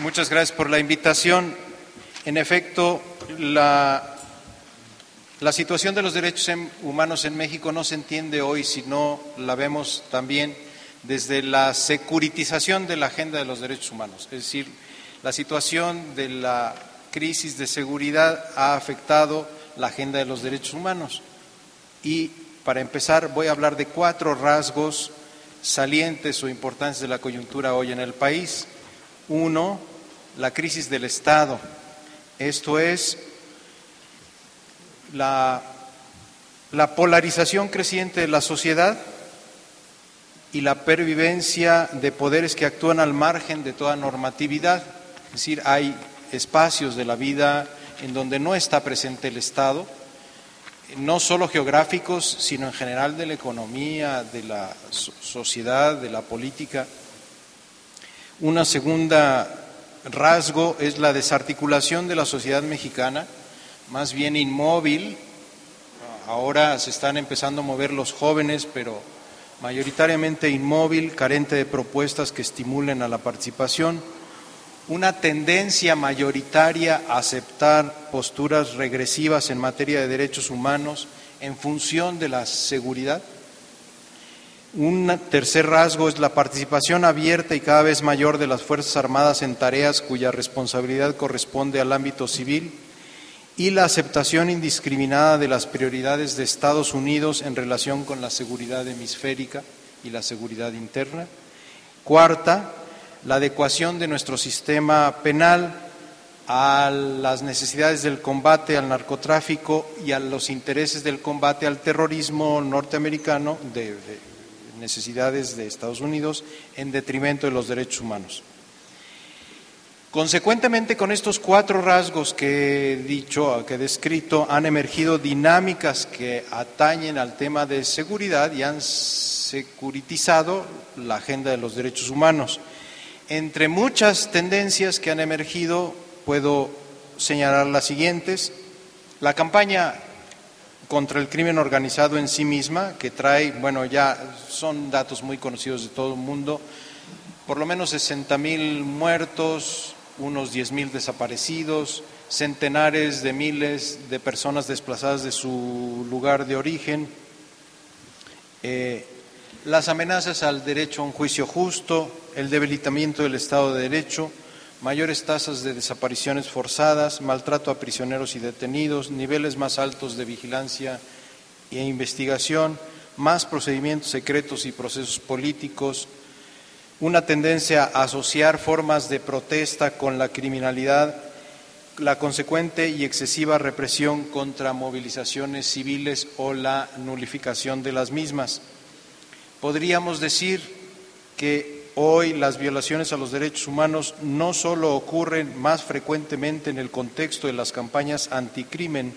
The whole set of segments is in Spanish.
Muchas gracias por la invitación. En efecto, la, situación de los derechos humanos en México no se entiende hoy si no la vemos también desde la securitización de la agenda de los derechos humanos. Es decir, la situación de la crisis de seguridad ha afectado la agenda de los derechos humanos. Y para empezar voy a hablar de cuatro rasgos salientes o importantes de la coyuntura hoy en el país. Uno, la crisis del Estado. Esto es la, la polarización creciente de la sociedad y la pervivencia de poderes que actúan al margen de toda normatividad. Es decir, hay espacios de la vida en donde no está presente el Estado, no solo geográficos, sino en general de la economía, de la sociedad, de la política. Una segunda rasgo es la desarticulación de la sociedad mexicana, más bien inmóvil. Ahora se están empezando a mover los jóvenes, pero mayoritariamente inmóvil, carente de propuestas que estimulen a la participación, una tendencia mayoritaria a aceptar posturas regresivas en materia de derechos humanos en función de la seguridad. Un tercer rasgo es la participación abierta y cada vez mayor de las Fuerzas Armadas en tareas cuya responsabilidad corresponde al ámbito civil y la aceptación indiscriminada de las prioridades de Estados Unidos en relación con la seguridad hemisférica y la seguridad interna. Cuarta, la adecuación de nuestro sistema penal a las necesidades del combate al narcotráfico y a los intereses del combate al terrorismo norteamericano, de, de necesidades de Estados Unidos, en detrimento de los derechos humanos. Consecuentemente, con estos cuatro rasgos que he dicho, que he descrito, han emergido dinámicas que atañen al tema de seguridad y han securitizado la agenda de los derechos humanos. Entre muchas tendencias que han emergido, puedo señalar las siguientes. La campaña contra el crimen organizado en sí misma, que trae, bueno, ya son datos muy conocidos de todo el mundo, por lo menos 60 mil muertos, unos 10.000 desaparecidos, centenares de miles de personas desplazadas de su lugar de origen, eh, las amenazas al derecho a un juicio justo, el debilitamiento del Estado de Derecho, mayores tasas de desapariciones forzadas, maltrato a prisioneros y detenidos, niveles más altos de vigilancia e investigación, más procedimientos secretos y procesos políticos, una tendencia a asociar formas de protesta con la criminalidad, la consecuente y excesiva represión contra movilizaciones civiles o la nulificación de las mismas. Podríamos decir que hoy las violaciones a los derechos humanos no solo ocurren más frecuentemente en el contexto de las campañas anticrimen,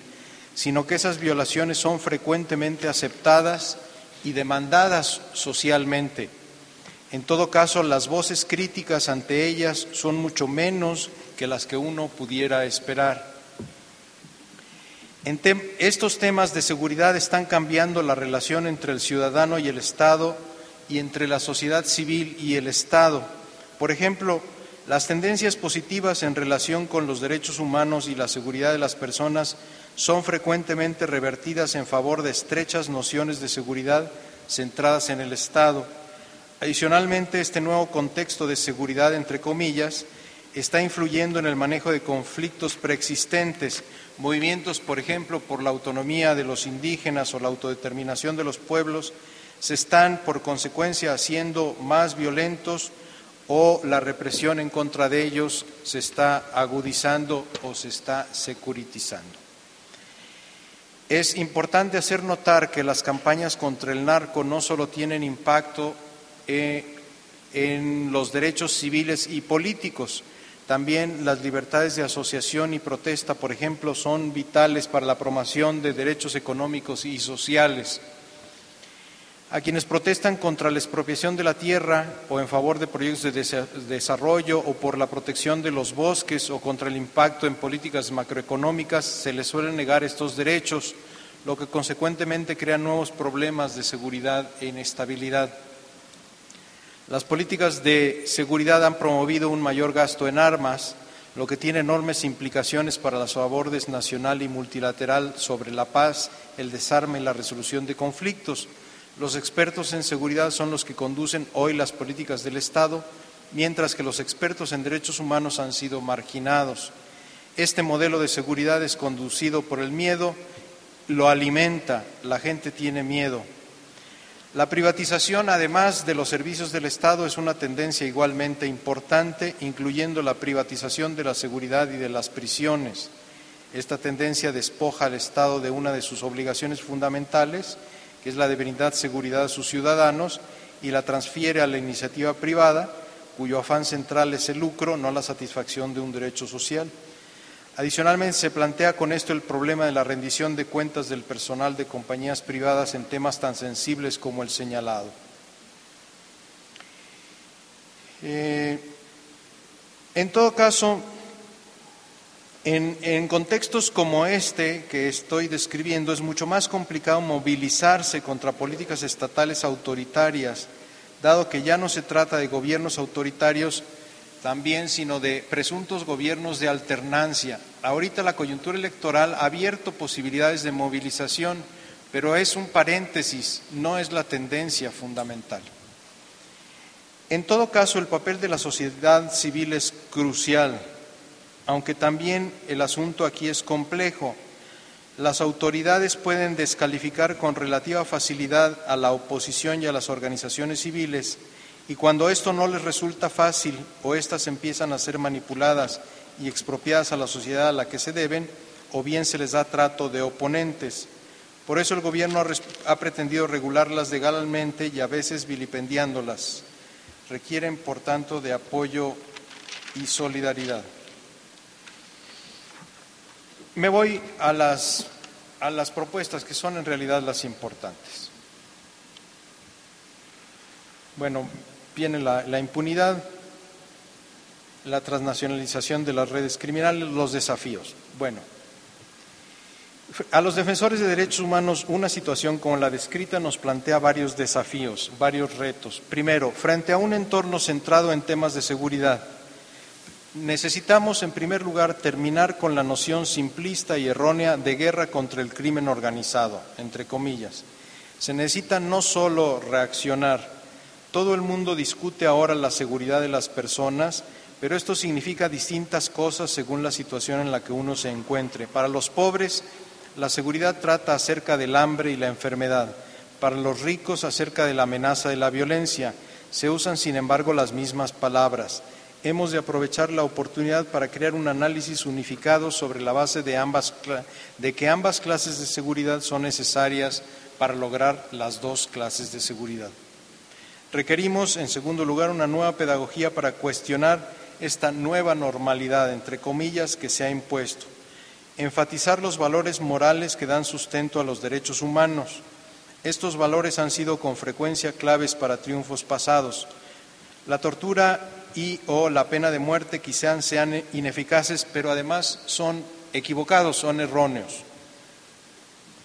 sino que esas violaciones son frecuentemente aceptadas y demandadas socialmente en todo caso, las voces críticas ante ellas son mucho menos que las que uno pudiera esperar. Estos temas de seguridad están cambiando la relación entre el ciudadano y el Estado y entre la sociedad civil y el Estado. Por ejemplo, las tendencias positivas en relación con los derechos humanos y la seguridad de las personas son frecuentemente revertidas en favor de estrechas nociones de seguridad centradas en el Estado Adicionalmente, este nuevo contexto de seguridad, entre comillas, está influyendo en el manejo de conflictos preexistentes, movimientos, por ejemplo, por la autonomía de los indígenas o la autodeterminación de los pueblos, se están, por consecuencia, haciendo más violentos o la represión en contra de ellos se está agudizando o se está securitizando. Es importante hacer notar que las campañas contra el narco no solo tienen impacto eh, en los derechos civiles y políticos, También las libertades de asociación y protesta, por ejemplo, son vitales para la promoción de derechos económicos y sociales. A quienes protestan contra la expropiación de la tierra o en favor de proyectos de desarrollo o por la protección de los bosques o contra el impacto en políticas macroeconómicas se les suelen negar estos derechos, lo que consecuentemente crea nuevos problemas de seguridad e inestabilidad. Las políticas de seguridad han promovido un mayor gasto en armas, lo que tiene enormes implicaciones para las abordes nacional y multilateral sobre la paz, el desarme y la resolución de conflictos. Los expertos en seguridad son los que conducen hoy las políticas del Estado, mientras que los expertos en derechos humanos han sido marginados. Este modelo de seguridad es conducido por el miedo, lo alimenta, la gente tiene miedo. La privatización, además de los servicios del Estado, es una tendencia igualmente importante, incluyendo la privatización de la seguridad y de las prisiones. Esta tendencia despoja al Estado de una de sus obligaciones fundamentales, que es la de brindar seguridad a sus ciudadanos, y la transfiere a la iniciativa privada, cuyo afán central es el lucro, no la satisfacción de un derecho social. Adicionalmente, se plantea con esto el problema de la rendición de cuentas del personal de compañías privadas en temas tan sensibles como el señalado. Eh, en todo caso, en, contextos como este que estoy describiendo, es mucho más complicado movilizarse contra políticas estatales autoritarias, dado que ya no se trata de gobiernos autoritarios, también, sino de presuntos gobiernos de alternancia. Ahorita la coyuntura electoral ha abierto posibilidades de movilización, pero es un paréntesis, no es la tendencia fundamental. En todo caso, el papel de la sociedad civil es crucial, aunque también el asunto aquí es complejo. Las autoridades pueden descalificar con relativa facilidad a la oposición y a las organizaciones civiles y cuando esto no les resulta fácil o éstas empiezan a ser manipuladas y expropiadas a la sociedad a la que se deben, o bien se les da trato de oponentes. Por eso el Gobierno ha, pretendido regularlas legalmente y a veces vilipendiándolas. Requieren, por tanto, de apoyo y solidaridad. Me voy a las, a las propuestas que son en realidad las importantes. Bueno, viene la, impunidad, la transnacionalización de las redes criminales, los desafíos. Bueno, a los defensores de derechos humanos una situación como la descrita nos plantea varios desafíos, varios retos. Primero, frente a un entorno centrado en temas de seguridad, necesitamos en primer lugar terminar con la noción simplista y errónea de guerra contra el crimen organizado, entre comillas. Se necesita no solo reaccionar, todo el mundo discute ahora la seguridad de las personas, pero esto significa distintas cosas según la situación en la que uno se encuentre. Para los pobres, la seguridad trata acerca del hambre y la enfermedad. Para los ricos, acerca de la amenaza de la violencia. Se usan, sin embargo, las mismas palabras. Hemos de aprovechar la oportunidad para crear un análisis unificado sobre la base de, que ambas clases de seguridad son necesarias para lograr las dos clases de seguridad. Requerimos, en segundo lugar, una nueva pedagogía para cuestionar esta nueva normalidad, entre comillas, que se ha impuesto. Enfatizar los valores morales que dan sustento a los derechos humanos. Estos valores han sido con frecuencia claves para triunfos pasados. La tortura y o la pena de muerte quizás sean ineficaces, pero además son equivocados, son erróneos.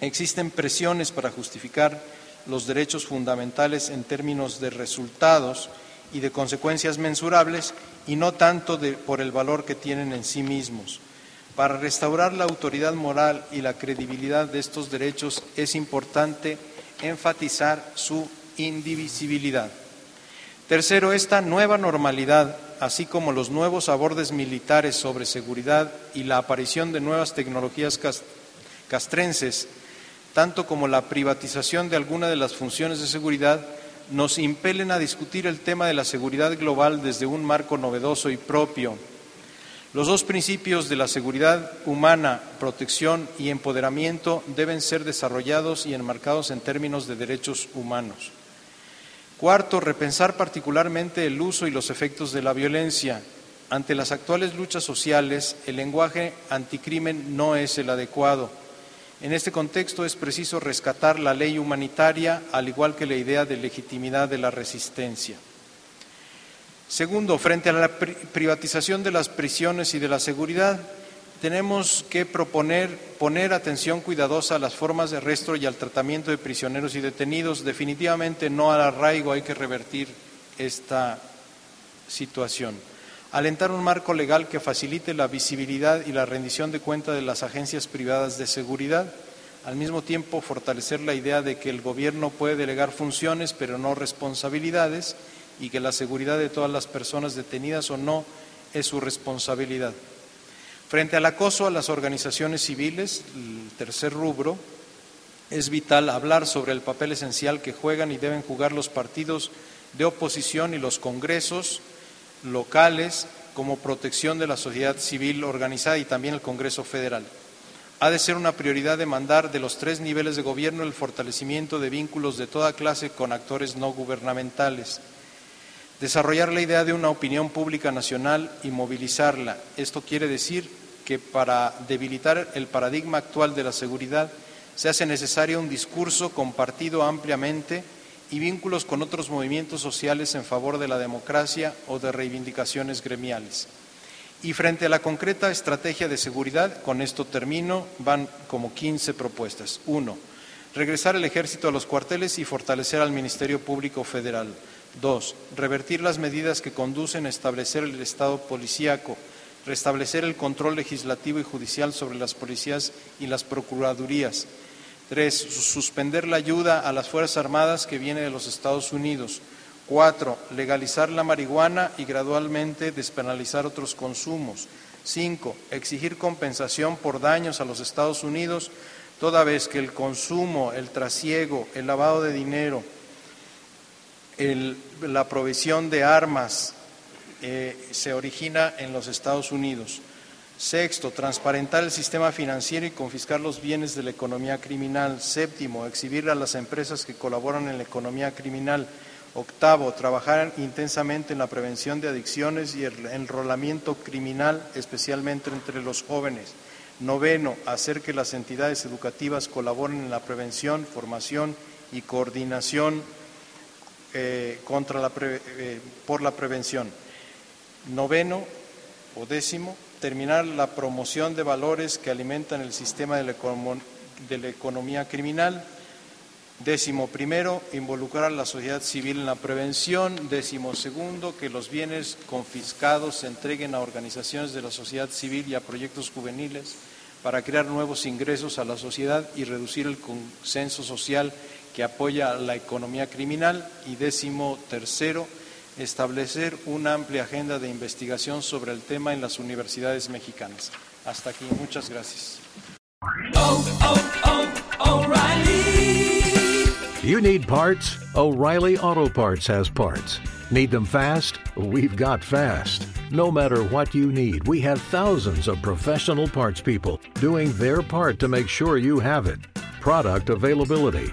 Existen presiones para justificar los derechos fundamentales en términos de resultados y de consecuencias mensurables y no tanto por el valor que tienen en sí mismos. Para restaurar la autoridad moral y la credibilidad de estos derechos es importante enfatizar su indivisibilidad. Tercero, esta nueva normalidad, así como los nuevos abordes militares sobre seguridad y la aparición de nuevas tecnologías castrenses, tanto como la privatización de alguna de las funciones de seguridad, nos impelen a discutir el tema de la seguridad global desde un marco novedoso y propio. Los dos principios de la seguridad humana, protección y empoderamiento deben ser desarrollados y enmarcados en términos de derechos humanos. Cuarto, repensar particularmente el uso y los efectos de la violencia. ante las actuales luchas sociales, el lenguaje anticrimen no es el adecuado. En este contexto es preciso rescatar la ley humanitaria, al igual que la idea de legitimidad de la resistencia. Segundo, frente a la privatización de las prisiones y de la seguridad, tenemos que proponer poner atención cuidadosa a las formas de arresto y al tratamiento de prisioneros y detenidos. Definitivamente no al arraigo hay que revertir esta situación. Alentar un marco legal que facilite la visibilidad y la rendición de cuenta de las agencias privadas de seguridad. Al mismo tiempo, fortalecer la idea de que el Gobierno puede delegar funciones, pero no responsabilidades y que la seguridad de todas las personas detenidas o no es su responsabilidad. Frente al acoso a las organizaciones civiles, el tercer rubro, es vital hablar sobre el papel esencial que juegan y deben jugar los partidos de oposición y los congresos locales como protección de la sociedad civil organizada y también el Congreso Federal. Ha de ser una prioridad demandar de los tres niveles de gobierno el fortalecimiento de vínculos de toda clase con actores no gubernamentales Desarrollar la idea de una opinión pública nacional y movilizarla. Esto quiere decir que para debilitar el paradigma actual de la seguridad se hace necesario un discurso compartido ampliamente y vínculos con otros movimientos sociales en favor de la democracia o de reivindicaciones gremiales. Y frente a la concreta estrategia de seguridad, con esto termino, van como 15 propuestas. Uno, regresar el ejército a los cuarteles y fortalecer al Ministerio Público Federal. Dos, revertir las medidas que conducen a establecer el Estado policíaco, restablecer el control legislativo y judicial sobre las policías y las procuradurías. Tres, suspender la ayuda a las Fuerzas Armadas que viene de los Estados Unidos. Cuatro, legalizar la marihuana y gradualmente despenalizar otros consumos. Cinco, exigir compensación por daños a los Estados Unidos, toda vez que el consumo, el trasiego, el lavado de dinero, la provisión de armas eh, se origina en los Estados Unidos. Sexto, transparentar el sistema financiero y confiscar los bienes de la economía criminal. Séptimo, exhibir a las empresas que colaboran en la economía criminal. Octavo, trabajar intensamente en la prevención de adicciones y el enrolamiento criminal, especialmente entre los jóvenes. Noveno, hacer que las entidades educativas colaboren en la prevención, formación y coordinación eh, contra la eh, por la prevención. Noveno o décimo, terminar la promoción de valores que alimentan el sistema de la, de la economía criminal. Décimo primero, involucrar a la sociedad civil en la prevención. Décimo segundo, que los bienes confiscados se entreguen a organizaciones de la sociedad civil y a proyectos juveniles para crear nuevos ingresos a la sociedad y reducir el consenso social que apoya la economía criminal y décimo tercero, establecer una amplia agenda de investigación sobre el tema en las universidades mexicanas. Hasta aquí, muchas gracias. Oh, oh, oh, you need parts? O'Reilly Auto Parts has parts. Need them fast? We've got fast. No matter what you need, we have thousands of professional parts people doing their part to make sure you have it. Product availability